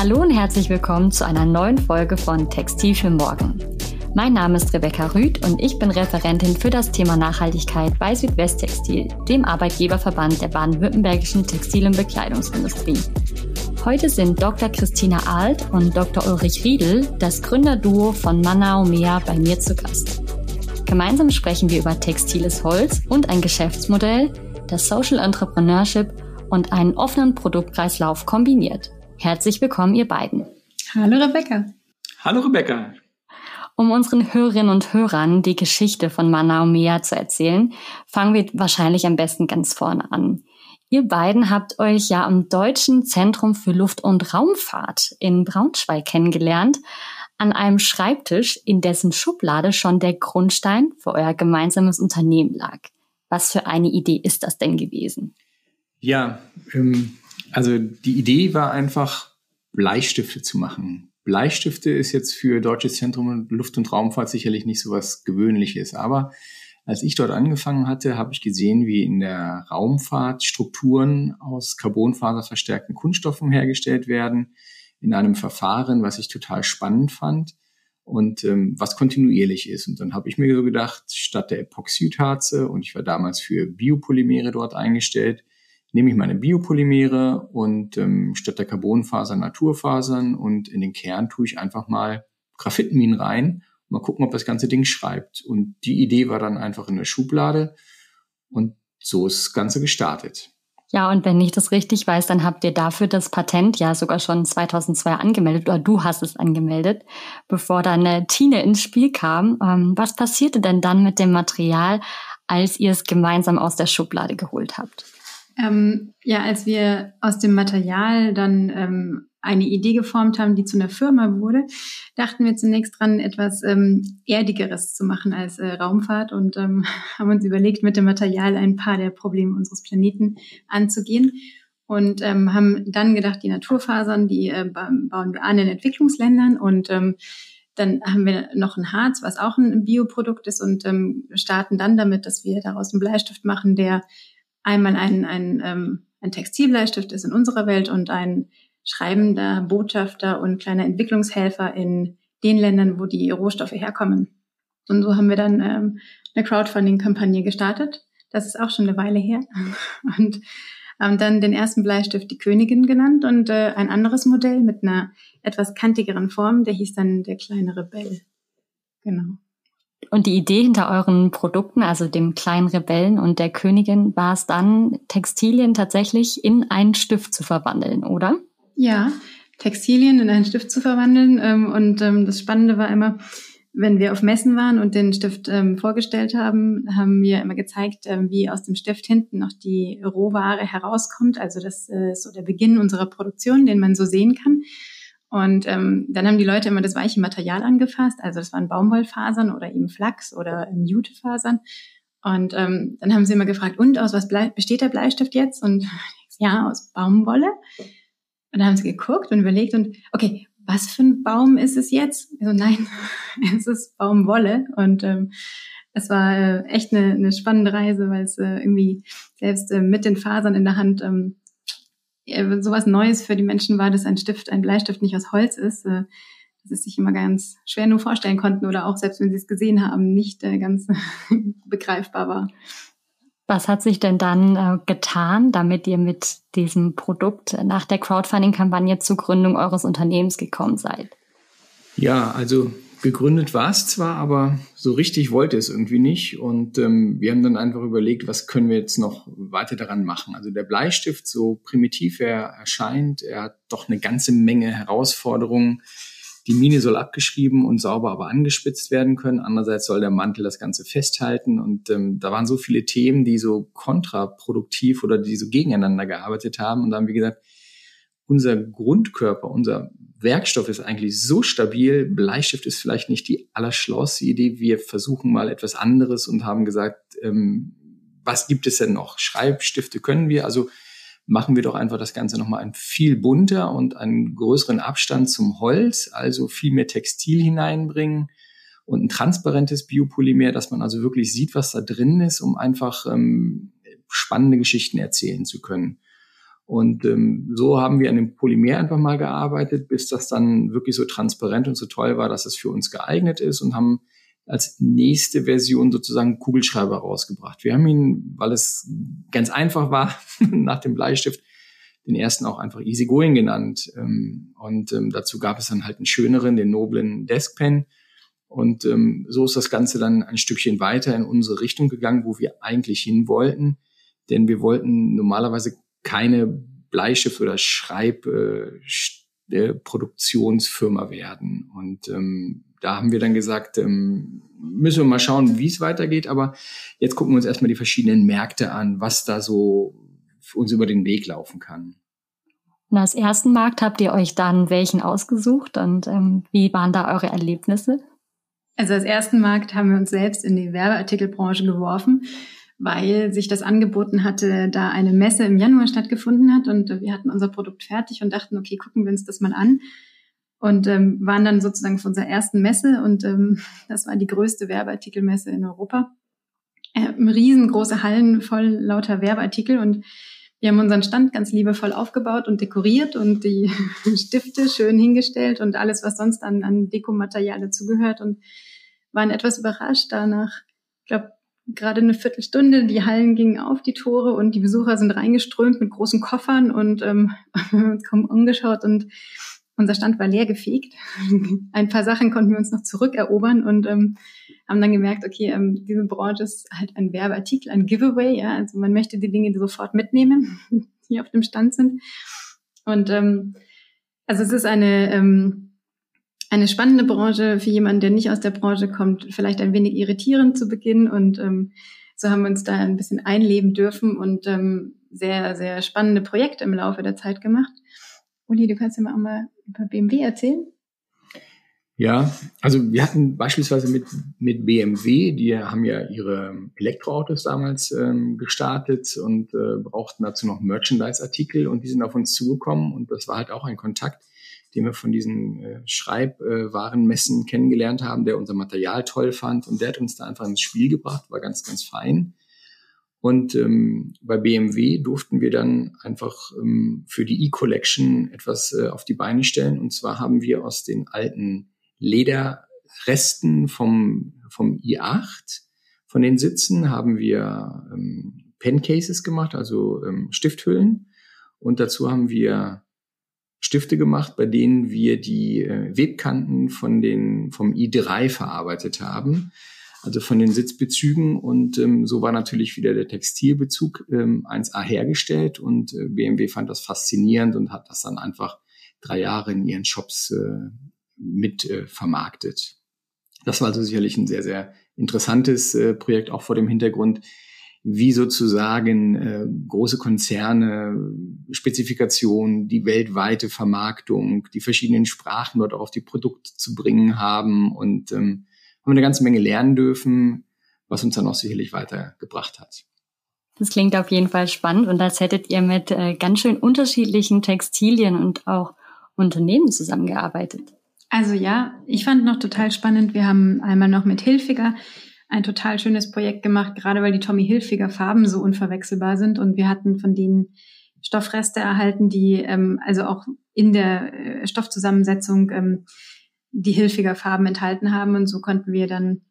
Hallo und herzlich willkommen zu einer neuen Folge von Textil für Morgen. Mein Name ist Rebecca Rüth und ich bin Referentin für das Thema Nachhaltigkeit bei Südwesttextil, dem Arbeitgeberverband der baden-württembergischen Textil- und Bekleidungsindustrie. Heute sind Dr. Christina Alt und Dr. Ulrich Riedel, das Gründerduo von Manao Mea, bei mir zu Gast. Gemeinsam sprechen wir über textiles Holz und ein Geschäftsmodell, das Social Entrepreneurship und einen offenen Produktkreislauf kombiniert. Herzlich willkommen, ihr beiden. Hallo Rebecca. Hallo Rebecca. Um unseren Hörerinnen und Hörern die Geschichte von Manaumea zu erzählen, fangen wir wahrscheinlich am besten ganz vorne an. Ihr beiden habt euch ja am Deutschen Zentrum für Luft- und Raumfahrt in Braunschweig kennengelernt, an einem Schreibtisch, in dessen Schublade schon der Grundstein für euer gemeinsames Unternehmen lag. Was für eine Idee ist das denn gewesen? Ja, ähm, also die Idee war einfach, Bleistifte zu machen. Bleistifte ist jetzt für Deutsches Zentrum Luft- und Raumfahrt sicherlich nicht so was Gewöhnliches, aber als ich dort angefangen hatte, habe ich gesehen, wie in der Raumfahrt Strukturen aus carbonfaserverstärkten Kunststoffen hergestellt werden, in einem Verfahren, was ich total spannend fand und ähm, was kontinuierlich ist. Und dann habe ich mir so gedacht, statt der Epoxidharze, und ich war damals für Biopolymere dort eingestellt, nehme ich meine Biopolymere und ähm, statt der Carbonfaser Naturfasern und in den Kern tue ich einfach mal Graphitminen rein mal gucken, ob das ganze Ding schreibt. Und die Idee war dann einfach in der Schublade und so ist das Ganze gestartet. Ja, und wenn ich das richtig weiß, dann habt ihr dafür das Patent ja sogar schon 2002 angemeldet oder du hast es angemeldet, bevor dann äh, Tine ins Spiel kam. Ähm, was passierte denn dann mit dem Material, als ihr es gemeinsam aus der Schublade geholt habt? Ähm, ja, als wir aus dem Material dann ähm, eine Idee geformt haben, die zu einer Firma wurde, dachten wir zunächst dran, etwas ähm, Erdigeres zu machen als äh, Raumfahrt und ähm, haben uns überlegt, mit dem Material ein paar der Probleme unseres Planeten anzugehen und ähm, haben dann gedacht, die Naturfasern, die äh, bauen wir an in Entwicklungsländern und ähm, dann haben wir noch ein Harz, was auch ein Bioprodukt ist und ähm, starten dann damit, dass wir daraus einen Bleistift machen, der einmal ein, ein, ähm, ein Textilbleistift ist in unserer Welt und ein schreibender Botschafter und kleiner Entwicklungshelfer in den Ländern, wo die Rohstoffe herkommen. Und so haben wir dann ähm, eine Crowdfunding-Kampagne gestartet. Das ist auch schon eine Weile her. Und haben dann den ersten Bleistift die Königin genannt und äh, ein anderes Modell mit einer etwas kantigeren Form, der hieß dann der kleine Rebell. Genau. Und die Idee hinter euren Produkten, also dem kleinen Rebellen und der Königin, war es dann, Textilien tatsächlich in einen Stift zu verwandeln, oder? Ja, Textilien in einen Stift zu verwandeln. Ähm, und ähm, das Spannende war immer, wenn wir auf Messen waren und den Stift ähm, vorgestellt haben, haben wir immer gezeigt, wie aus dem Stift hinten noch die Rohware herauskommt. Also das ist so der Beginn unserer Produktion, den man so sehen kann. Und ähm, dann haben die Leute immer das weiche Material angefasst, also das waren Baumwollfasern oder eben Flachs oder ähm, Jutefasern. Und ähm, dann haben sie immer gefragt, und aus was besteht der Bleistift jetzt? Und ja, aus Baumwolle. Und dann haben sie geguckt und überlegt und okay, was für ein Baum ist es jetzt? Also nein, es ist Baumwolle. Und ähm, es war äh, echt eine, eine spannende Reise, weil es äh, irgendwie selbst äh, mit den Fasern in der Hand ähm, äh, sowas Neues für die Menschen war, dass ein Stift, ein Bleistift nicht aus Holz ist, äh, dass es sich immer ganz schwer nur vorstellen konnten oder auch selbst wenn sie es gesehen haben, nicht äh, ganz begreifbar war. Was hat sich denn dann äh, getan, damit ihr mit diesem Produkt nach der Crowdfunding-Kampagne zur Gründung eures Unternehmens gekommen seid? Ja, also gegründet war es zwar, aber so richtig wollte es irgendwie nicht. Und ähm, wir haben dann einfach überlegt, was können wir jetzt noch weiter daran machen. Also der Bleistift, so primitiv er erscheint, er hat doch eine ganze Menge Herausforderungen. Die Mine soll abgeschrieben und sauber aber angespitzt werden können. Andererseits soll der Mantel das Ganze festhalten. Und ähm, da waren so viele Themen, die so kontraproduktiv oder die so gegeneinander gearbeitet haben. Und da haben wir gesagt, unser Grundkörper, unser Werkstoff ist eigentlich so stabil, Bleistift ist vielleicht nicht die allerschlauste Idee. Wir versuchen mal etwas anderes und haben gesagt, ähm, was gibt es denn noch? Schreibstifte können wir, also machen wir doch einfach das Ganze nochmal ein viel bunter und einen größeren Abstand zum Holz, also viel mehr Textil hineinbringen und ein transparentes Biopolymer, dass man also wirklich sieht, was da drin ist, um einfach ähm, spannende Geschichten erzählen zu können. Und ähm, so haben wir an dem Polymer einfach mal gearbeitet, bis das dann wirklich so transparent und so toll war, dass es für uns geeignet ist und haben als nächste Version sozusagen Kugelschreiber rausgebracht. Wir haben ihn, weil es ganz einfach war, nach dem Bleistift, den ersten auch einfach Easy Going genannt. Ähm, und ähm, dazu gab es dann halt einen schöneren, den noblen Desk Pen. Und ähm, so ist das Ganze dann ein Stückchen weiter in unsere Richtung gegangen, wo wir eigentlich hin wollten. Denn wir wollten normalerweise keine Bleistift- oder Schreibproduktionsfirma äh, werden. Und ähm, da haben wir dann gesagt, ähm, müssen wir mal schauen, wie es weitergeht. Aber jetzt gucken wir uns erstmal die verschiedenen Märkte an, was da so für uns über den Weg laufen kann. Und als ersten Markt habt ihr euch dann welchen ausgesucht und ähm, wie waren da eure Erlebnisse? Also als ersten Markt haben wir uns selbst in die Werbeartikelbranche geworfen weil sich das angeboten hatte, da eine Messe im Januar stattgefunden hat und wir hatten unser Produkt fertig und dachten, okay, gucken wir uns das mal an und ähm, waren dann sozusagen auf unserer ersten Messe und ähm, das war die größte Werbeartikelmesse in Europa. Äh, riesengroße Hallen voll lauter Werbeartikel und wir haben unseren Stand ganz liebevoll aufgebaut und dekoriert und die Stifte schön hingestellt und alles, was sonst an, an Dekomaterial dazugehört und waren etwas überrascht danach. Ich glaube, gerade eine Viertelstunde, die Hallen gingen auf die Tore und die Besucher sind reingeströmt mit großen Koffern und ähm, kaum umgeschaut und unser Stand war leer gefegt. Ein paar Sachen konnten wir uns noch zurückerobern und ähm, haben dann gemerkt, okay, ähm, diese Branche ist halt ein Werbeartikel, ein Giveaway, ja, also man möchte die Dinge sofort mitnehmen, die auf dem Stand sind. Und ähm, also es ist eine ähm, eine spannende Branche für jemanden, der nicht aus der Branche kommt, vielleicht ein wenig irritierend zu Beginn. Und ähm, so haben wir uns da ein bisschen einleben dürfen und ähm, sehr, sehr spannende Projekte im Laufe der Zeit gemacht. Uli, du kannst ja mal, auch mal über BMW erzählen. Ja, also wir hatten beispielsweise mit, mit BMW, die haben ja ihre Elektroautos damals ähm, gestartet und äh, brauchten dazu noch Merchandise-Artikel und die sind auf uns zugekommen und das war halt auch ein Kontakt, den wir von diesen äh, Schreibwarenmessen kennengelernt haben, der unser Material toll fand und der hat uns da einfach ins Spiel gebracht, war ganz, ganz fein. Und ähm, bei BMW durften wir dann einfach ähm, für die E-Collection etwas äh, auf die Beine stellen. Und zwar haben wir aus den alten Lederresten vom, vom i8, von den Sitzen, haben wir ähm, Pencases gemacht, also ähm, Stifthüllen. Und dazu haben wir Stifte gemacht, bei denen wir die äh, Webkanten von den, vom i3 verarbeitet haben, also von den Sitzbezügen. Und ähm, so war natürlich wieder der Textilbezug ähm, 1A hergestellt und äh, BMW fand das faszinierend und hat das dann einfach drei Jahre in ihren Shops äh, mit äh, vermarktet. Das war also sicherlich ein sehr, sehr interessantes äh, Projekt, auch vor dem Hintergrund, wie sozusagen äh, große Konzerne, Spezifikationen, die weltweite Vermarktung, die verschiedenen Sprachen dort auch auf die Produkte zu bringen haben und ähm, haben eine ganze Menge lernen dürfen, was uns dann auch sicherlich weitergebracht hat. Das klingt auf jeden Fall spannend und als hättet ihr mit äh, ganz schön unterschiedlichen Textilien und auch Unternehmen zusammengearbeitet. Also ja, ich fand noch total spannend. Wir haben einmal noch mit Hilfiger ein total schönes Projekt gemacht, gerade weil die Tommy Hilfiger Farben so unverwechselbar sind. Und wir hatten von denen Stoffreste erhalten, die ähm, also auch in der äh, Stoffzusammensetzung ähm, die Hilfiger Farben enthalten haben. Und so konnten wir dann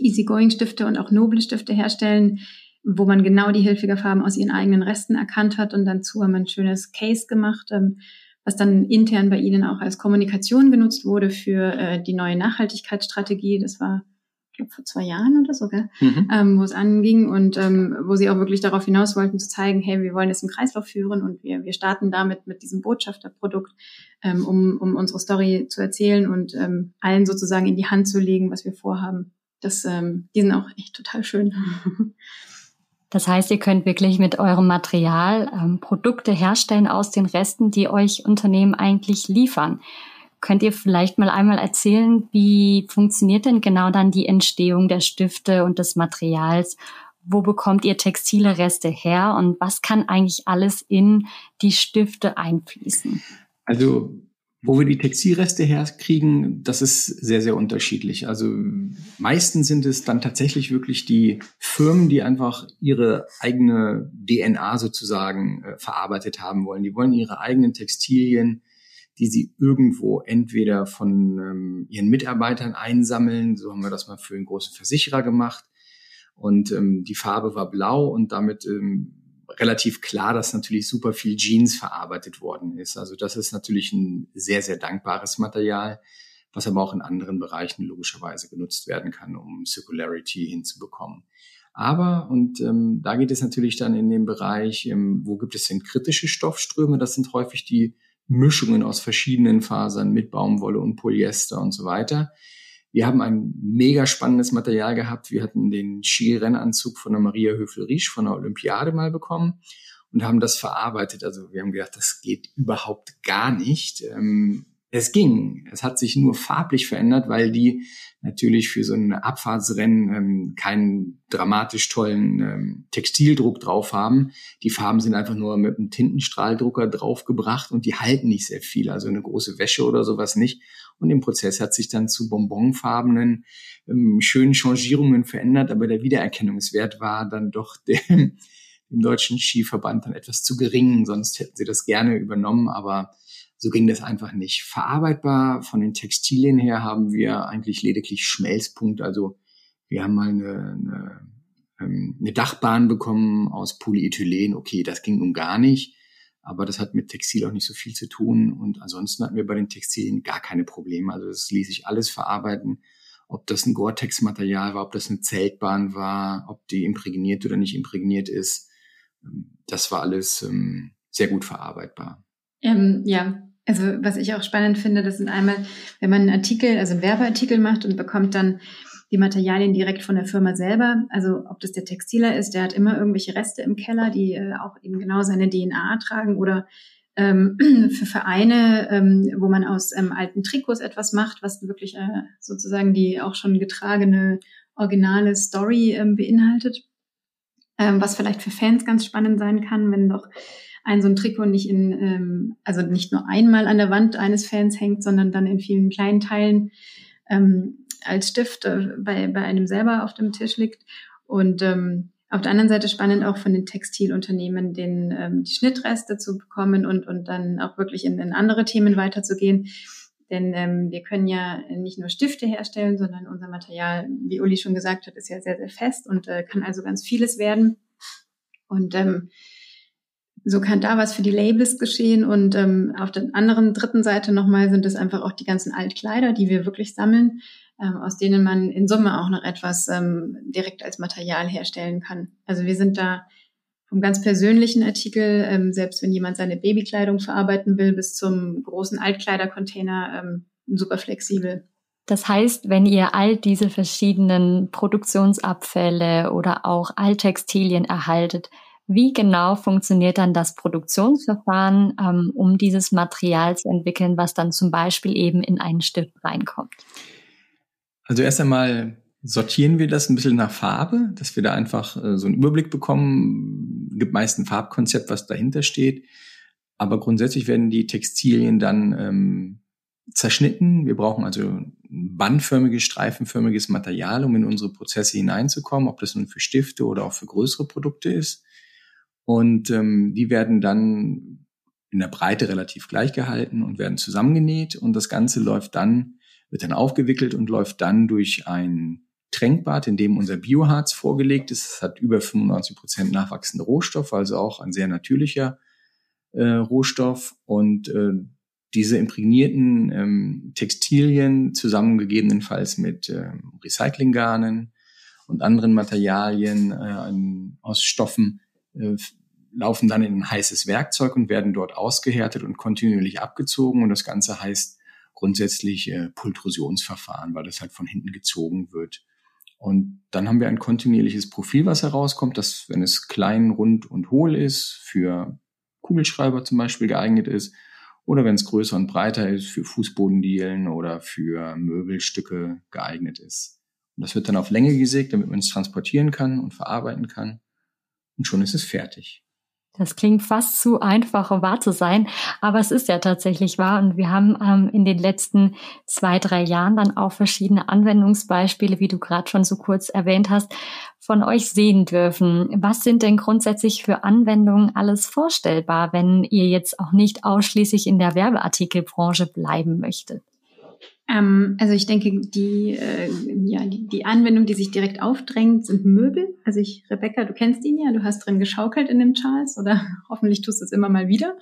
Easygoing Stifte und auch Noble Stifte herstellen, wo man genau die Hilfiger Farben aus ihren eigenen Resten erkannt hat. Und dazu haben wir ein schönes Case gemacht, ähm, was dann intern bei ihnen auch als Kommunikation genutzt wurde für äh, die neue Nachhaltigkeitsstrategie. Das war glaube vor zwei Jahren oder so, gell? Mhm. Ähm, wo es anging und ähm, wo sie auch wirklich darauf hinaus wollten zu zeigen, hey, wir wollen es im Kreislauf führen und wir, wir starten damit mit diesem Botschafterprodukt, ähm, um, um unsere Story zu erzählen und ähm, allen sozusagen in die Hand zu legen, was wir vorhaben. Das, ähm, die sind auch echt total schön. Das heißt, ihr könnt wirklich mit eurem Material ähm, Produkte herstellen aus den Resten, die euch Unternehmen eigentlich liefern. Könnt ihr vielleicht mal einmal erzählen, wie funktioniert denn genau dann die Entstehung der Stifte und des Materials? Wo bekommt ihr textile Reste her und was kann eigentlich alles in die Stifte einfließen? Also wo wir die Textilreste herkriegen, das ist sehr, sehr unterschiedlich. Also meistens sind es dann tatsächlich wirklich die Firmen, die einfach ihre eigene DNA sozusagen äh, verarbeitet haben wollen. Die wollen ihre eigenen Textilien, die sie irgendwo entweder von ähm, ihren Mitarbeitern einsammeln. So haben wir das mal für einen großen Versicherer gemacht. Und ähm, die Farbe war blau und damit ähm, relativ klar, dass natürlich super viel Jeans verarbeitet worden ist. Also das ist natürlich ein sehr, sehr dankbares Material, was aber auch in anderen Bereichen logischerweise genutzt werden kann, um Circularity hinzubekommen. Aber, und ähm, da geht es natürlich dann in den Bereich, ähm, wo gibt es denn kritische Stoffströme? Das sind häufig die Mischungen aus verschiedenen Fasern mit Baumwolle und Polyester und so weiter. Wir haben ein mega spannendes Material gehabt. Wir hatten den Skirennanzug von der Maria Höfel-Riesch von der Olympiade mal bekommen und haben das verarbeitet. Also wir haben gedacht, das geht überhaupt gar nicht. Ähm, es ging. Es hat sich nur farblich verändert, weil die natürlich für so ein Abfahrtsrennen ähm, keinen dramatisch tollen ähm, Textildruck drauf haben. Die Farben sind einfach nur mit einem Tintenstrahldrucker draufgebracht und die halten nicht sehr viel. Also eine große Wäsche oder sowas nicht. Und im Prozess hat sich dann zu bonbonfarbenen, ähm, schönen Changierungen verändert, aber der Wiedererkennungswert war dann doch dem, dem deutschen Skiverband dann etwas zu gering. Sonst hätten sie das gerne übernommen, aber so ging das einfach nicht. Verarbeitbar von den Textilien her haben wir eigentlich lediglich Schmelzpunkt. Also wir haben mal eine, eine, ähm, eine Dachbahn bekommen aus Polyethylen. Okay, das ging nun gar nicht. Aber das hat mit Textil auch nicht so viel zu tun. Und ansonsten hatten wir bei den Textilien gar keine Probleme. Also das ließ sich alles verarbeiten. Ob das ein Gore-Tex-Material war, ob das eine Zeltbahn war, ob die imprägniert oder nicht imprägniert ist. Ähm, das war alles ähm, sehr gut verarbeitbar. Ähm, ja, also was ich auch spannend finde, das sind einmal, wenn man einen Artikel, also einen Werbeartikel macht und bekommt dann die Materialien direkt von der Firma selber. Also ob das der Textiler ist, der hat immer irgendwelche Reste im Keller, die äh, auch eben genau seine DNA tragen oder ähm, für Vereine, ähm, wo man aus ähm, alten Trikots etwas macht, was wirklich äh, sozusagen die auch schon getragene originale Story ähm, beinhaltet, ähm, was vielleicht für Fans ganz spannend sein kann, wenn doch ein so ein Trikot nicht in, ähm, also nicht nur einmal an der Wand eines Fans hängt, sondern dann in vielen kleinen Teilen ähm, als Stift äh, bei, bei einem selber auf dem Tisch liegt. Und ähm, auf der anderen Seite spannend auch von den Textilunternehmen den, ähm, die Schnittreste zu bekommen und, und dann auch wirklich in, in andere Themen weiterzugehen. Denn ähm, wir können ja nicht nur Stifte herstellen, sondern unser Material, wie Uli schon gesagt hat, ist ja sehr, sehr fest und äh, kann also ganz vieles werden. Und ähm, so kann da was für die Labels geschehen. Und ähm, auf der anderen dritten Seite nochmal sind es einfach auch die ganzen Altkleider, die wir wirklich sammeln, ähm, aus denen man in Summe auch noch etwas ähm, direkt als Material herstellen kann. Also wir sind da vom ganz persönlichen Artikel, ähm, selbst wenn jemand seine Babykleidung verarbeiten will, bis zum großen Altkleidercontainer ähm, super flexibel. Das heißt, wenn ihr all diese verschiedenen Produktionsabfälle oder auch Alttextilien erhaltet, wie genau funktioniert dann das Produktionsverfahren, ähm, um dieses Material zu entwickeln, was dann zum Beispiel eben in einen Stift reinkommt? Also erst einmal sortieren wir das ein bisschen nach Farbe, dass wir da einfach äh, so einen Überblick bekommen. Es gibt meist ein Farbkonzept, was dahinter steht. Aber grundsätzlich werden die Textilien dann ähm, zerschnitten. Wir brauchen also bandförmiges, streifenförmiges Material, um in unsere Prozesse hineinzukommen, ob das nun für Stifte oder auch für größere Produkte ist. Und ähm, die werden dann in der Breite relativ gleich gehalten und werden zusammengenäht. Und das Ganze läuft dann, wird dann aufgewickelt und läuft dann durch ein Tränkbad, in dem unser Bioharz vorgelegt ist. Es hat über 95 Prozent nachwachsende Rohstoffe, also auch ein sehr natürlicher äh, Rohstoff. Und äh, diese imprägnierten ähm, Textilien zusammengegebenenfalls mit ähm, Recyclinggarnen und anderen Materialien äh, aus Stoffen äh, laufen dann in ein heißes Werkzeug und werden dort ausgehärtet und kontinuierlich abgezogen. Und das Ganze heißt grundsätzlich äh, Pultrusionsverfahren, weil das halt von hinten gezogen wird. Und dann haben wir ein kontinuierliches Profil, was herauskommt, das, wenn es klein, rund und hohl ist, für Kugelschreiber zum Beispiel geeignet ist. oder wenn es größer und breiter ist, für Fußbodendielen oder für Möbelstücke geeignet ist. Und das wird dann auf Länge gesägt, damit man es transportieren kann und verarbeiten kann. Und schon ist es fertig. Das klingt fast zu einfach, um wahr zu sein, aber es ist ja tatsächlich wahr. Und wir haben ähm, in den letzten zwei, drei Jahren dann auch verschiedene Anwendungsbeispiele, wie du gerade schon so kurz erwähnt hast, von euch sehen dürfen. Was sind denn grundsätzlich für Anwendungen alles vorstellbar, wenn ihr jetzt auch nicht ausschließlich in der Werbeartikelbranche bleiben möchtet? Ähm, also ich denke, die, äh, ja, die, die Anwendung, die sich direkt aufdrängt, sind Möbel. Also ich, Rebecca, du kennst ihn ja, du hast drin geschaukelt in dem Charles oder hoffentlich tust du es immer mal wieder.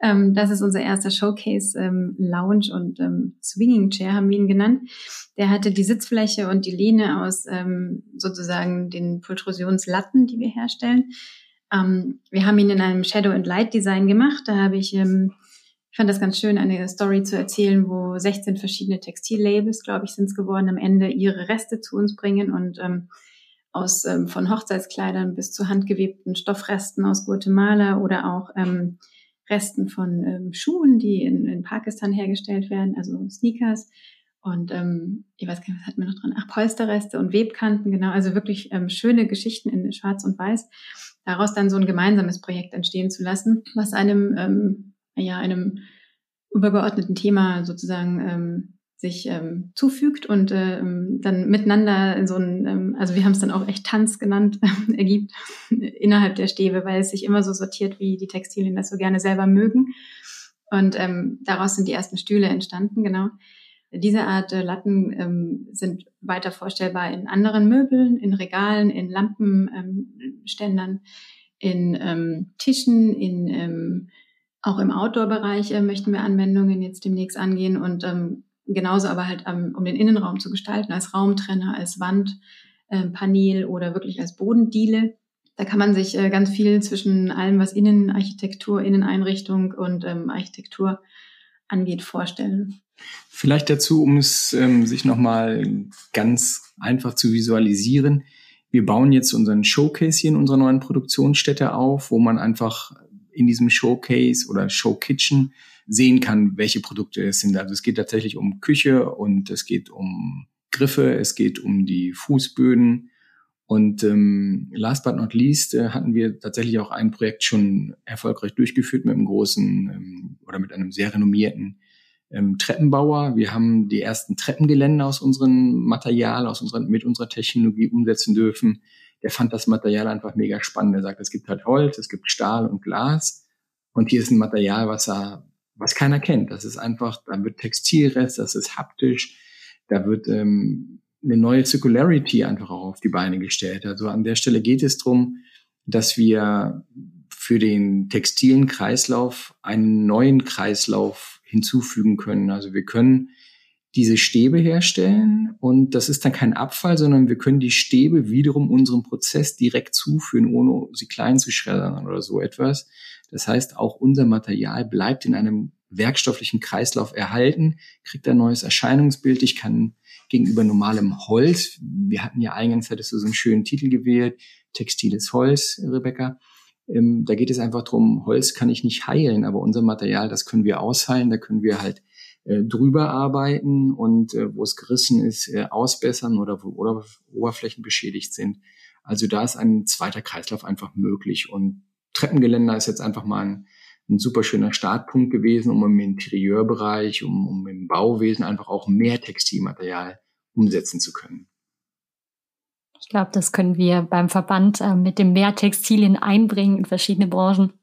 Ähm, das ist unser erster Showcase ähm, Lounge und ähm, Swinging Chair haben wir ihn genannt. Der hatte die Sitzfläche und die Lehne aus ähm, sozusagen den Pultrusionslatten, die wir herstellen. Ähm, wir haben ihn in einem Shadow and Light Design gemacht. Da habe ich ähm, ich fand das ganz schön, eine Story zu erzählen, wo 16 verschiedene Textillabels, glaube ich, sind es geworden, am Ende ihre Reste zu uns bringen und ähm, aus ähm, von Hochzeitskleidern bis zu handgewebten Stoffresten aus Guatemala oder auch ähm, Resten von ähm, Schuhen, die in, in Pakistan hergestellt werden, also Sneakers. Und ähm, ich weiß gar nicht, was hatten wir noch dran? Ach, Polsterreste und Webkanten, genau. Also wirklich ähm, schöne Geschichten in Schwarz und Weiß. Daraus dann so ein gemeinsames Projekt entstehen zu lassen, was einem ähm, ja einem übergeordneten Thema sozusagen ähm, sich ähm, zufügt und äh, dann miteinander in so ein, ähm, also wir haben es dann auch echt Tanz genannt, ergibt innerhalb der Stäbe, weil es sich immer so sortiert, wie die Textilien das so gerne selber mögen. Und ähm, daraus sind die ersten Stühle entstanden, genau. Diese Art äh, Latten ähm, sind weiter vorstellbar in anderen Möbeln, in Regalen, in Lampenständern, ähm, in ähm, Tischen, in ähm, auch im Outdoor-Bereich äh, möchten wir Anwendungen jetzt demnächst angehen und ähm, genauso aber halt ähm, um den Innenraum zu gestalten, als Raumtrenner, als Wandpanel äh, oder wirklich als Bodendiele. Da kann man sich äh, ganz viel zwischen allem, was Innenarchitektur, Inneneinrichtung und ähm, Architektur angeht, vorstellen. Vielleicht dazu, um es ähm, sich nochmal ganz einfach zu visualisieren. Wir bauen jetzt unseren Showcase hier in unserer neuen Produktionsstätte auf, wo man einfach in diesem Showcase oder Showkitchen sehen kann, welche Produkte es sind. Also es geht tatsächlich um Küche und es geht um Griffe, es geht um die Fußböden. Und ähm, last but not least äh, hatten wir tatsächlich auch ein Projekt schon erfolgreich durchgeführt mit einem großen ähm, oder mit einem sehr renommierten ähm, Treppenbauer. Wir haben die ersten Treppengeländer aus unserem Material, aus unserer, mit unserer Technologie umsetzen dürfen der fand das Material einfach mega spannend. Er sagt, es gibt halt Holz, es gibt Stahl und Glas. Und hier ist ein Material, was er, was keiner kennt. Das ist einfach, da wird Textilrest, das ist haptisch, da wird ähm, eine neue Circularity einfach auch auf die Beine gestellt. Also an der Stelle geht es darum, dass wir für den textilen Kreislauf einen neuen Kreislauf hinzufügen können. Also wir können diese Stäbe herstellen und das ist dann kein Abfall, sondern wir können die Stäbe wiederum unserem Prozess direkt zuführen, ohne sie klein zu schreddern oder so etwas. Das heißt, auch unser Material bleibt in einem werkstofflichen Kreislauf erhalten, kriegt ein neues Erscheinungsbild. Ich kann gegenüber normalem Holz, wir hatten ja eingangs, hattest du so einen schönen Titel gewählt, textiles Holz, Rebecca. Ähm, da geht es einfach drum, Holz kann ich nicht heilen, aber unser Material, das können wir ausheilen, da können wir halt äh, drüber arbeiten und äh, wo es gerissen ist, äh, ausbessern oder wo oder Oberflächen beschädigt sind. Also da ist ein zweiter Kreislauf einfach möglich. Und Treppengeländer ist jetzt einfach mal ein, ein super schöner Startpunkt gewesen, um im Interieurbereich, um, um im Bauwesen einfach auch mehr Textilmaterial umsetzen zu können. Ich glaube, das können wir beim Verband äh, mit dem mehr Textilien einbringen in verschiedene Branchen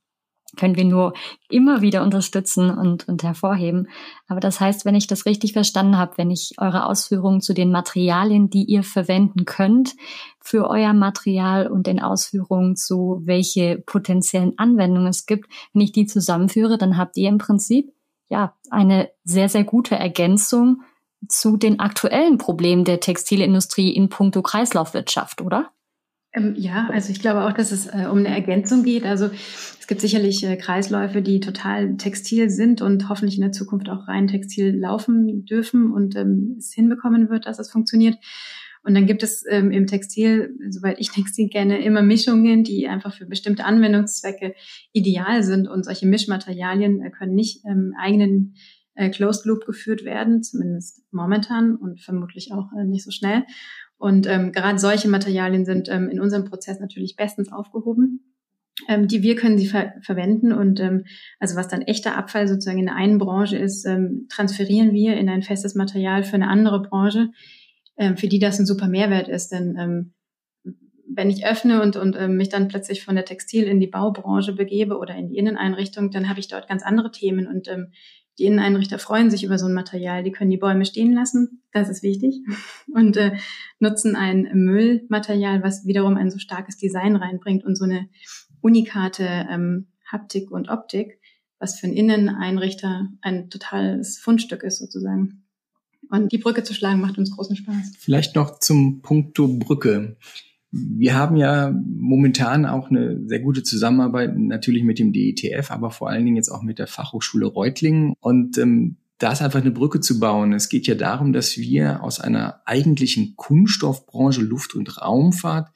können wir nur immer wieder unterstützen und, und hervorheben. Aber das heißt, wenn ich das richtig verstanden habe, wenn ich eure Ausführungen zu den Materialien, die ihr verwenden könnt, für euer Material und den Ausführungen zu welche potenziellen Anwendungen es gibt, wenn ich die zusammenführe, dann habt ihr im Prinzip ja eine sehr, sehr gute Ergänzung zu den aktuellen Problemen der Textilindustrie in puncto Kreislaufwirtschaft, oder? Ähm, ja, also ich glaube auch, dass es äh, um eine Ergänzung geht. Also es gibt sicherlich äh, Kreisläufe, die total textil sind und hoffentlich in der Zukunft auch rein textil laufen dürfen und ähm, es hinbekommen wird, dass es funktioniert. Und dann gibt es ähm, im Textil, soweit ich Textil kenne, immer Mischungen, die einfach für bestimmte Anwendungszwecke ideal sind. Und solche Mischmaterialien äh, können nicht im ähm, eigenen äh, Closed Loop geführt werden, zumindest momentan und vermutlich auch äh, nicht so schnell. Und ähm, gerade solche Materialien sind ähm, in unserem Prozess natürlich bestens aufgehoben. Ähm, die wir können sie ver verwenden und ähm, also was dann echter Abfall sozusagen in der einen Branche ist, ähm, transferieren wir in ein festes Material für eine andere Branche, ähm, für die das ein super Mehrwert ist. Denn ähm, wenn ich öffne und, und ähm, mich dann plötzlich von der Textil in die Baubranche begebe oder in die Inneneinrichtung, dann habe ich dort ganz andere Themen und ähm, die Inneneinrichter freuen sich über so ein Material. Die können die Bäume stehen lassen, das ist wichtig, und äh, nutzen ein Müllmaterial, was wiederum ein so starkes Design reinbringt und so eine unikate ähm, Haptik und Optik, was für einen Inneneinrichter ein totales Fundstück ist sozusagen. Und die Brücke zu schlagen macht uns großen Spaß. Vielleicht noch zum Punkto Brücke. Wir haben ja momentan auch eine sehr gute Zusammenarbeit natürlich mit dem DETF, aber vor allen Dingen jetzt auch mit der Fachhochschule Reutlingen. Und ähm, da ist einfach eine Brücke zu bauen. Es geht ja darum, dass wir aus einer eigentlichen Kunststoffbranche Luft- und Raumfahrt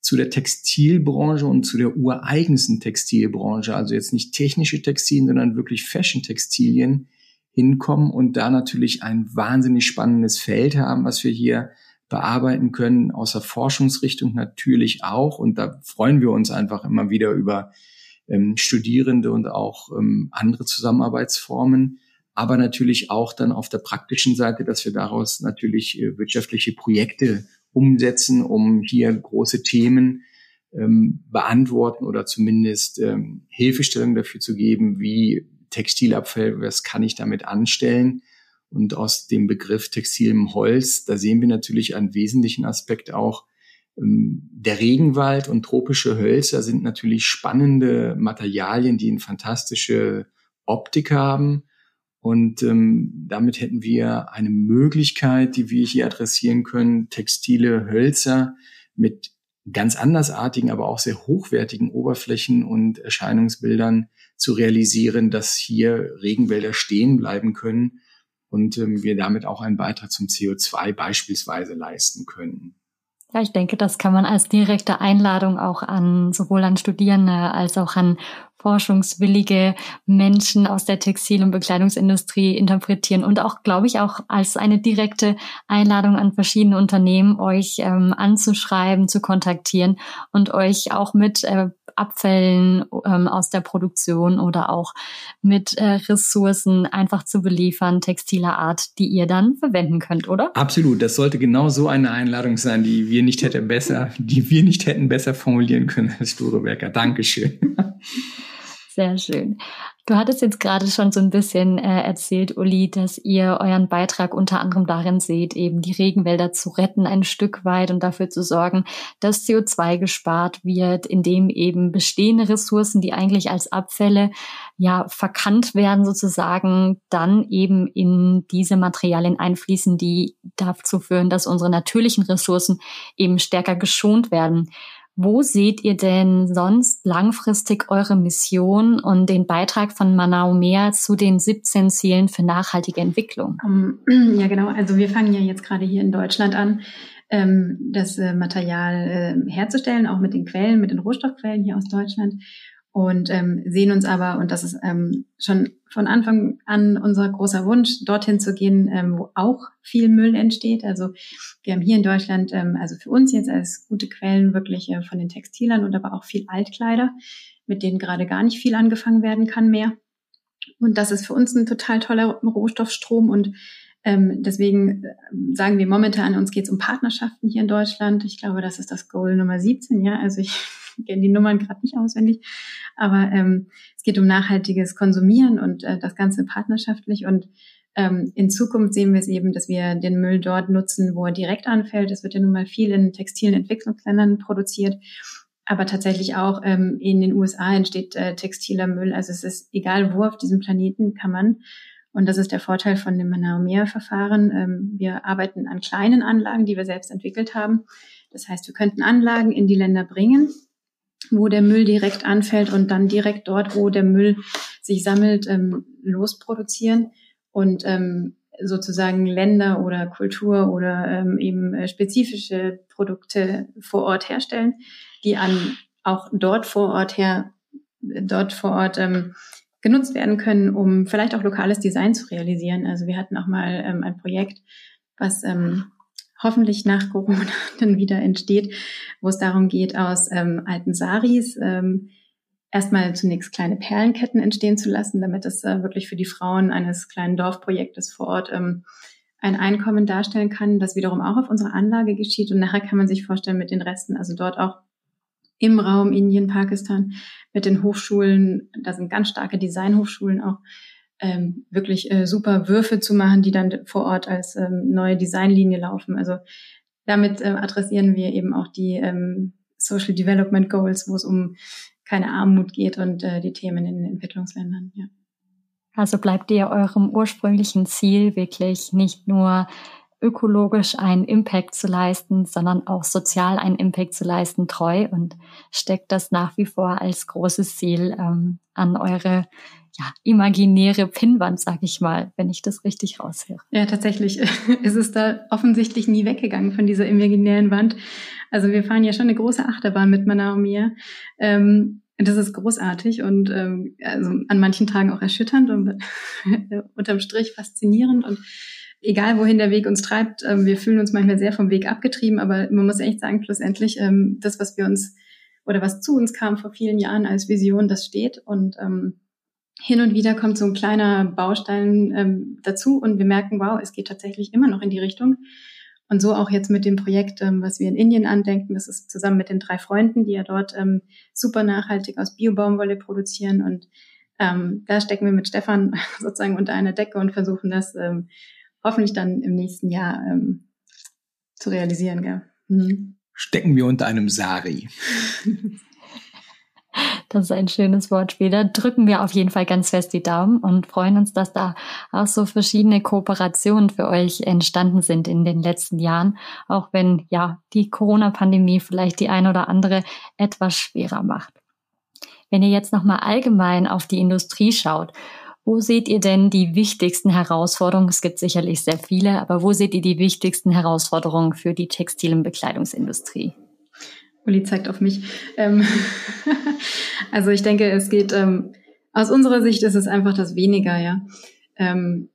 zu der Textilbranche und zu der ureigensten Textilbranche, also jetzt nicht technische Textilien, sondern wirklich Fashion-Textilien hinkommen und da natürlich ein wahnsinnig spannendes Feld haben, was wir hier bearbeiten können, außer Forschungsrichtung natürlich auch. Und da freuen wir uns einfach immer wieder über ähm, Studierende und auch ähm, andere Zusammenarbeitsformen. Aber natürlich auch dann auf der praktischen Seite, dass wir daraus natürlich äh, wirtschaftliche Projekte umsetzen, um hier große Themen ähm, beantworten oder zumindest ähm, Hilfestellung dafür zu geben, wie Textilabfall, was kann ich damit anstellen? Und aus dem Begriff textilem Holz, da sehen wir natürlich einen wesentlichen Aspekt auch, ähm, der Regenwald und tropische Hölzer sind natürlich spannende Materialien, die eine fantastische Optik haben. Und ähm, damit hätten wir eine Möglichkeit, die wir hier adressieren können, textile Hölzer mit ganz andersartigen, aber auch sehr hochwertigen Oberflächen und Erscheinungsbildern zu realisieren, dass hier Regenwälder stehen bleiben können und ähm, wir damit auch einen Beitrag zum CO2 beispielsweise leisten können. Ja, ich denke, das kann man als direkte Einladung auch an sowohl an Studierende als auch an forschungswillige Menschen aus der Textil- und Bekleidungsindustrie interpretieren und auch, glaube ich, auch als eine direkte Einladung an verschiedene Unternehmen, euch ähm, anzuschreiben, zu kontaktieren und euch auch mit äh, Abfällen ähm, aus der Produktion oder auch mit äh, Ressourcen einfach zu beliefern, textiler Art, die ihr dann verwenden könnt, oder? Absolut. Das sollte genau so eine Einladung sein, die wir nicht hätten besser, die wir nicht hätten besser formulieren können als Stureberger. Dankeschön. Sehr schön. Du hattest jetzt gerade schon so ein bisschen äh, erzählt, Uli, dass ihr euren Beitrag unter anderem darin seht, eben die Regenwälder zu retten ein Stück weit und dafür zu sorgen, dass CO2 gespart wird, indem eben bestehende Ressourcen, die eigentlich als Abfälle ja verkannt werden sozusagen, dann eben in diese Materialien einfließen, die dazu führen, dass unsere natürlichen Ressourcen eben stärker geschont werden. Wo seht ihr denn sonst langfristig eure Mission und den Beitrag von Manau Mehr zu den 17 Zielen für nachhaltige Entwicklung? Ja, genau. Also wir fangen ja jetzt gerade hier in Deutschland an, ähm, das äh, Material äh, herzustellen, auch mit den Quellen, mit den Rohstoffquellen hier aus Deutschland und ähm, sehen uns aber, und das ist ähm, schon von Anfang an unser großer Wunsch, dorthin zu gehen, ähm, wo auch viel Müll entsteht. Also wir haben hier in Deutschland, ähm, also für uns jetzt als gute Quellen wirklich äh, von den Textilern und aber auch viel Altkleider, mit denen gerade gar nicht viel angefangen werden kann mehr. Und das ist für uns ein total toller Rohstoffstrom und ähm, deswegen äh, sagen wir momentan, uns geht es um Partnerschaften hier in Deutschland. Ich glaube, das ist das Goal Nummer 17, ja. Also ich kenne die Nummern gerade nicht auswendig, aber ähm, es geht um nachhaltiges Konsumieren und äh, das Ganze partnerschaftlich und ähm, in Zukunft sehen wir es eben, dass wir den Müll dort nutzen, wo er direkt anfällt. Es wird ja nun mal viel in textilen Entwicklungsländern produziert, aber tatsächlich auch ähm, in den USA entsteht äh, textiler Müll. Also es ist egal, wo auf diesem Planeten kann man. Und das ist der Vorteil von dem Manaumea-Verfahren. Ähm, wir arbeiten an kleinen Anlagen, die wir selbst entwickelt haben. Das heißt, wir könnten Anlagen in die Länder bringen, wo der Müll direkt anfällt und dann direkt dort, wo der Müll sich sammelt, ähm, losproduzieren. Und ähm, sozusagen Länder oder Kultur oder eben äh, spezifische Produkte vor Ort herstellen, die an auch dort vor Ort her, dort vor Ort genutzt werden können, um vielleicht auch lokales Design zu realisieren. Also wir hatten auch mal ähm, ein Projekt, was ähm, hoffentlich nach Corona dann wieder entsteht, wo es darum geht, aus ähm, alten Saris ähm, erstmal zunächst kleine Perlenketten entstehen zu lassen, damit es äh, wirklich für die Frauen eines kleinen Dorfprojektes vor Ort ähm, ein Einkommen darstellen kann, das wiederum auch auf unserer Anlage geschieht. Und nachher kann man sich vorstellen mit den Resten, also dort auch im Raum Indien, Pakistan, mit den Hochschulen, da sind ganz starke Designhochschulen auch, ähm, wirklich äh, super Würfe zu machen, die dann vor Ort als ähm, neue Designlinie laufen. Also damit äh, adressieren wir eben auch die ähm, Social Development Goals, wo es um keine Armut geht und äh, die Themen in den Entwicklungsländern. Ja. Also bleibt ihr eurem ursprünglichen Ziel wirklich nicht nur ökologisch einen Impact zu leisten, sondern auch sozial einen Impact zu leisten, treu und steckt das nach wie vor als großes Ziel ähm, an eure ja, imaginäre Pinnwand, sag ich mal, wenn ich das richtig raushöre. Ja, tatsächlich ist es da offensichtlich nie weggegangen von dieser imaginären Wand. Also wir fahren ja schon eine große Achterbahn mit Mana und mir. Ähm, das ist großartig und ähm, also an manchen Tagen auch erschütternd und unterm Strich faszinierend und egal wohin der Weg uns treibt, ähm, wir fühlen uns manchmal sehr vom Weg abgetrieben, aber man muss echt sagen, schlussendlich, ähm, das, was wir uns oder was zu uns kam vor vielen Jahren als Vision, das steht und ähm, hin und wieder kommt so ein kleiner Baustein dazu und wir merken, wow, es geht tatsächlich immer noch in die Richtung. Und so auch jetzt mit dem Projekt, was wir in Indien andenken, das ist zusammen mit den drei Freunden, die ja dort super nachhaltig aus Biobaumwolle produzieren. Und ähm, da stecken wir mit Stefan sozusagen unter einer Decke und versuchen das ähm, hoffentlich dann im nächsten Jahr ähm, zu realisieren. Gell? Mhm. Stecken wir unter einem Sari. Das ist ein schönes Wortspiel. Da drücken wir auf jeden Fall ganz fest die Daumen und freuen uns, dass da auch so verschiedene Kooperationen für euch entstanden sind in den letzten Jahren, auch wenn ja die Corona-Pandemie vielleicht die ein oder andere etwas schwerer macht. Wenn ihr jetzt nochmal allgemein auf die Industrie schaut, wo seht ihr denn die wichtigsten Herausforderungen? Es gibt sicherlich sehr viele, aber wo seht ihr die wichtigsten Herausforderungen für die Textil- und Bekleidungsindustrie? Uli zeigt auf mich. Ähm also ich denke, es geht, ähm, aus unserer Sicht ist es einfach das weniger, ja. Ähm,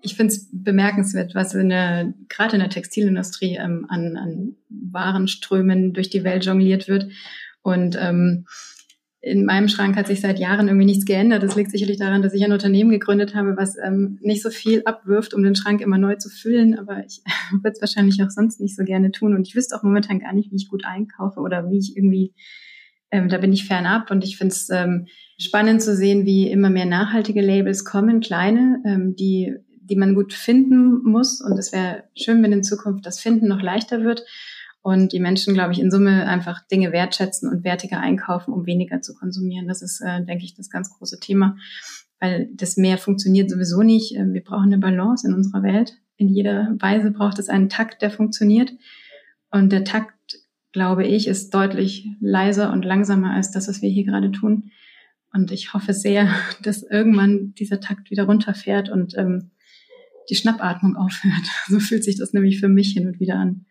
ich finde es bemerkenswert, was gerade in der Textilindustrie ähm, an, an Warenströmen durch die Welt jongliert wird. Und ähm, in meinem Schrank hat sich seit Jahren irgendwie nichts geändert. Das liegt sicherlich daran, dass ich ein Unternehmen gegründet habe, was ähm, nicht so viel abwirft, um den Schrank immer neu zu füllen. Aber ich würde es wahrscheinlich auch sonst nicht so gerne tun. Und ich wüsste auch momentan gar nicht, wie ich gut einkaufe oder wie ich irgendwie, ähm, da bin ich fernab. Und ich finde es ähm, spannend zu sehen, wie immer mehr nachhaltige Labels kommen, kleine, ähm, die, die man gut finden muss. Und es wäre schön, wenn in Zukunft das Finden noch leichter wird und die Menschen, glaube ich, in Summe einfach Dinge wertschätzen und wertiger einkaufen, um weniger zu konsumieren. Das ist, äh, denke ich, das ganz große Thema, weil das mehr funktioniert sowieso nicht. Äh, wir brauchen eine Balance in unserer Welt. In jeder Weise braucht es einen Takt, der funktioniert. Und der Takt, glaube ich, ist deutlich leiser und langsamer als das, was wir hier gerade tun. Und ich hoffe sehr, dass irgendwann dieser Takt wieder runterfährt und ähm, die Schnappatmung aufhört. So fühlt sich das nämlich für mich hin und wieder an.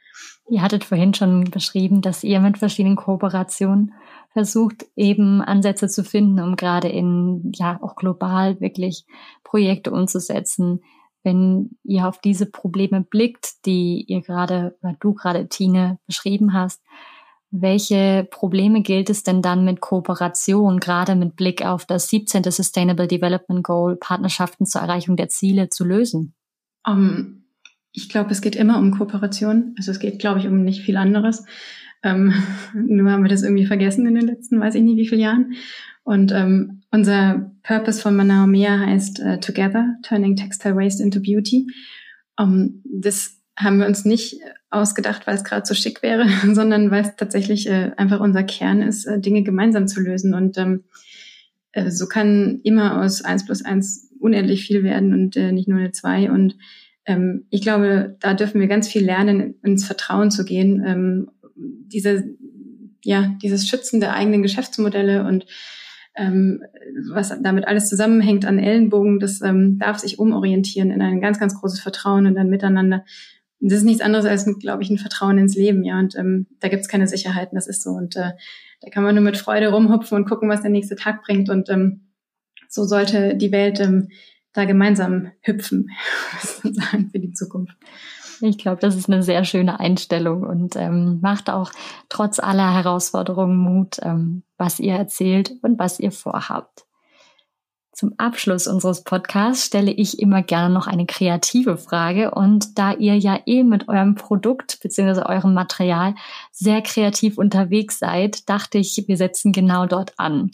Ihr hattet vorhin schon beschrieben, dass ihr mit verschiedenen Kooperationen versucht, eben Ansätze zu finden, um gerade in, ja, auch global wirklich Projekte umzusetzen. Wenn ihr auf diese Probleme blickt, die ihr gerade, oder du gerade, Tine, beschrieben hast, welche Probleme gilt es denn dann mit Kooperation, gerade mit Blick auf das 17. Sustainable Development Goal, Partnerschaften zur Erreichung der Ziele zu lösen? Um, ich glaube, es geht immer um Kooperation. Also es geht, glaube ich, um nicht viel anderes. Ähm, nur haben wir das irgendwie vergessen in den letzten, weiß ich nicht wie vielen Jahren. Und ähm, unser Purpose von Manao Mea heißt uh, Together, Turning Textile Waste into Beauty. Um, das haben wir uns nicht ausgedacht, weil es gerade so schick wäre, sondern weil es tatsächlich äh, einfach unser Kern ist, äh, Dinge gemeinsam zu lösen. Und ähm, äh, so kann immer aus eins plus eins unendlich viel werden und äh, nicht nur eine zwei. Und ähm, ich glaube, da dürfen wir ganz viel lernen, ins Vertrauen zu gehen. Ähm, diese, ja, dieses Schützen der eigenen Geschäftsmodelle und ähm, was damit alles zusammenhängt an Ellenbogen, das ähm, darf sich umorientieren in ein ganz, ganz großes Vertrauen und ein Miteinander. Das ist nichts anderes als, glaube ich, ein Vertrauen ins Leben, ja. Und ähm, da gibt's keine Sicherheiten, das ist so. Und äh, da kann man nur mit Freude rumhupfen und gucken, was der nächste Tag bringt. Und ähm, so sollte die Welt ähm, da gemeinsam hüpfen, sozusagen für die Zukunft. Ich glaube, das ist eine sehr schöne Einstellung und ähm, macht auch trotz aller Herausforderungen Mut, ähm, was ihr erzählt und was ihr vorhabt. Zum Abschluss unseres Podcasts stelle ich immer gerne noch eine kreative Frage und da ihr ja eh mit eurem Produkt bzw. eurem Material sehr kreativ unterwegs seid, dachte ich, wir setzen genau dort an.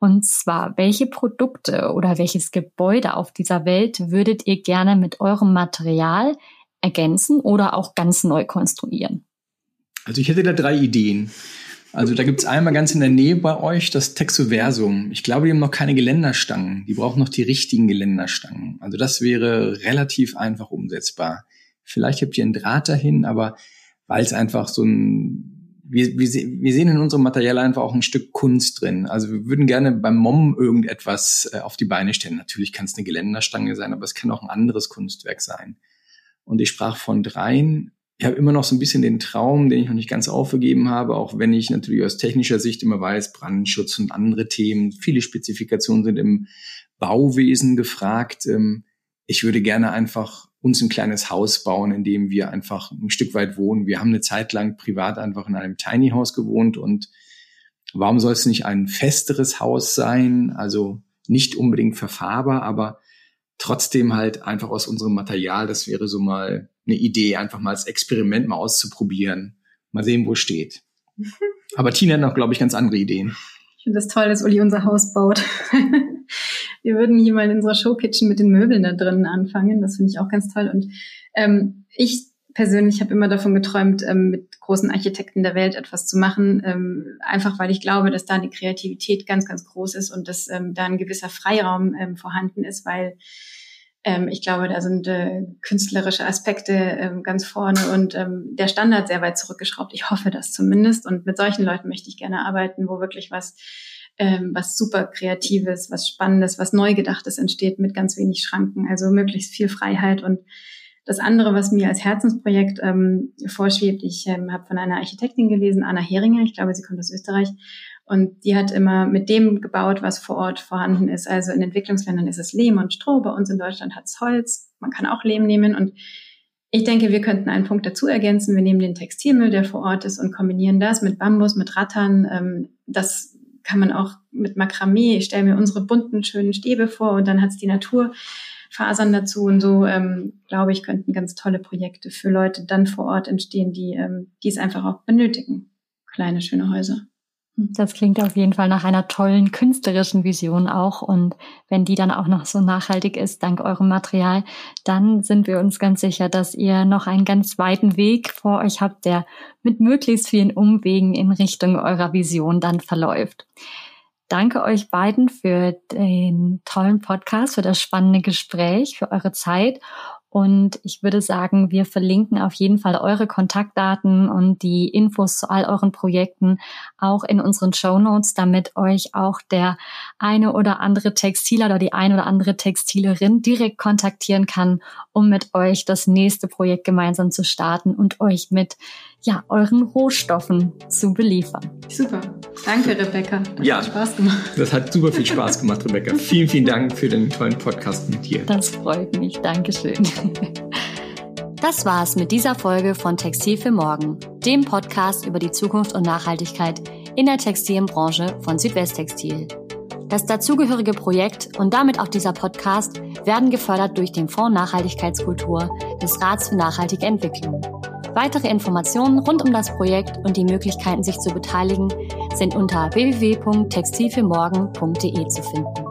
Und zwar, welche Produkte oder welches Gebäude auf dieser Welt würdet ihr gerne mit eurem Material ergänzen oder auch ganz neu konstruieren? Also ich hätte da drei Ideen. Also da gibt es einmal ganz in der Nähe bei euch das Texoversum. Ich glaube, die haben noch keine Geländerstangen. Die brauchen noch die richtigen Geländerstangen. Also das wäre relativ einfach umsetzbar. Vielleicht habt ihr einen Draht dahin, aber weil es einfach so ein wir, wir, wir sehen in unserem Material einfach auch ein Stück Kunst drin. Also wir würden gerne beim Mom irgendetwas äh, auf die Beine stellen. Natürlich kann es eine Geländerstange sein, aber es kann auch ein anderes Kunstwerk sein. Und ich sprach von dreien. Ich habe immer noch so ein bisschen den Traum, den ich noch nicht ganz aufgegeben habe, auch wenn ich natürlich aus technischer Sicht immer weiß, Brandschutz und andere Themen, viele Spezifikationen sind im Bauwesen gefragt. Ähm, ich würde gerne einfach uns ein kleines Haus bauen, in dem wir einfach ein Stück weit wohnen. Wir haben eine Zeit lang privat einfach in einem Tiny House gewohnt und warum soll es nicht ein festeres Haus sein? Also nicht unbedingt verfahrbar, aber trotzdem halt einfach aus unserem Material, das wäre so mal eine Idee, einfach mal als Experiment mal auszuprobieren. Mal sehen, wo es steht. Aber Tina hat noch, glaube ich, ganz andere Ideen. Ich finde das toll, dass Uli unser Haus baut. Wir würden hier mal in unserer Showkitchen mit den Möbeln da drinnen anfangen. Das finde ich auch ganz toll. Und ähm, ich persönlich habe immer davon geträumt, ähm, mit großen Architekten der Welt etwas zu machen, ähm, einfach weil ich glaube, dass da die Kreativität ganz, ganz groß ist und dass ähm, da ein gewisser Freiraum ähm, vorhanden ist, weil ähm, ich glaube, da sind äh, künstlerische Aspekte ähm, ganz vorne und ähm, der Standard sehr weit zurückgeschraubt. Ich hoffe das zumindest. Und mit solchen Leuten möchte ich gerne arbeiten, wo wirklich was ähm, was super Kreatives, was Spannendes, was Neugedachtes entsteht mit ganz wenig Schranken. Also möglichst viel Freiheit und das andere, was mir als Herzensprojekt ähm, vorschwebt, ich ähm, habe von einer Architektin gelesen, Anna Heringer, ich glaube, sie kommt aus Österreich, und die hat immer mit dem gebaut, was vor Ort vorhanden ist. Also in Entwicklungsländern ist es Lehm und Stroh, bei uns in Deutschland hat es Holz, man kann auch Lehm nehmen. Und ich denke, wir könnten einen Punkt dazu ergänzen. Wir nehmen den Textilmüll, der vor Ort ist, und kombinieren das mit Bambus, mit Rattern. Ähm, das kann man auch mit Makramee. Ich stelle mir unsere bunten, schönen Stäbe vor und dann hat es die Natur Fasern dazu und so, ähm, glaube ich, könnten ganz tolle Projekte für Leute dann vor Ort entstehen, die, ähm, die es einfach auch benötigen. Kleine, schöne Häuser. Das klingt auf jeden Fall nach einer tollen künstlerischen Vision auch. Und wenn die dann auch noch so nachhaltig ist, dank eurem Material, dann sind wir uns ganz sicher, dass ihr noch einen ganz weiten Weg vor euch habt, der mit möglichst vielen Umwegen in Richtung eurer Vision dann verläuft. Danke euch beiden für den tollen Podcast, für das spannende Gespräch, für eure Zeit und ich würde sagen, wir verlinken auf jeden Fall eure Kontaktdaten und die Infos zu all euren Projekten auch in unseren Show Notes, damit euch auch der eine oder andere Textiler oder die eine oder andere Textilerin direkt kontaktieren kann, um mit euch das nächste Projekt gemeinsam zu starten und euch mit ja, euren Rohstoffen zu beliefern. Super. Danke, Rebecca. Das ja, hat Spaß gemacht. Das hat super viel Spaß gemacht, Rebecca. vielen, vielen Dank für den tollen Podcast mit dir. Das freut mich. Dankeschön. Das war's mit dieser Folge von Textil für Morgen, dem Podcast über die Zukunft und Nachhaltigkeit in der Textilbranche von Südwesttextil. Das dazugehörige Projekt und damit auch dieser Podcast werden gefördert durch den Fonds Nachhaltigkeitskultur des Rats für nachhaltige Entwicklung. Weitere Informationen rund um das Projekt und die Möglichkeiten, sich zu beteiligen, sind unter www.textilfürmorgen.de zu finden.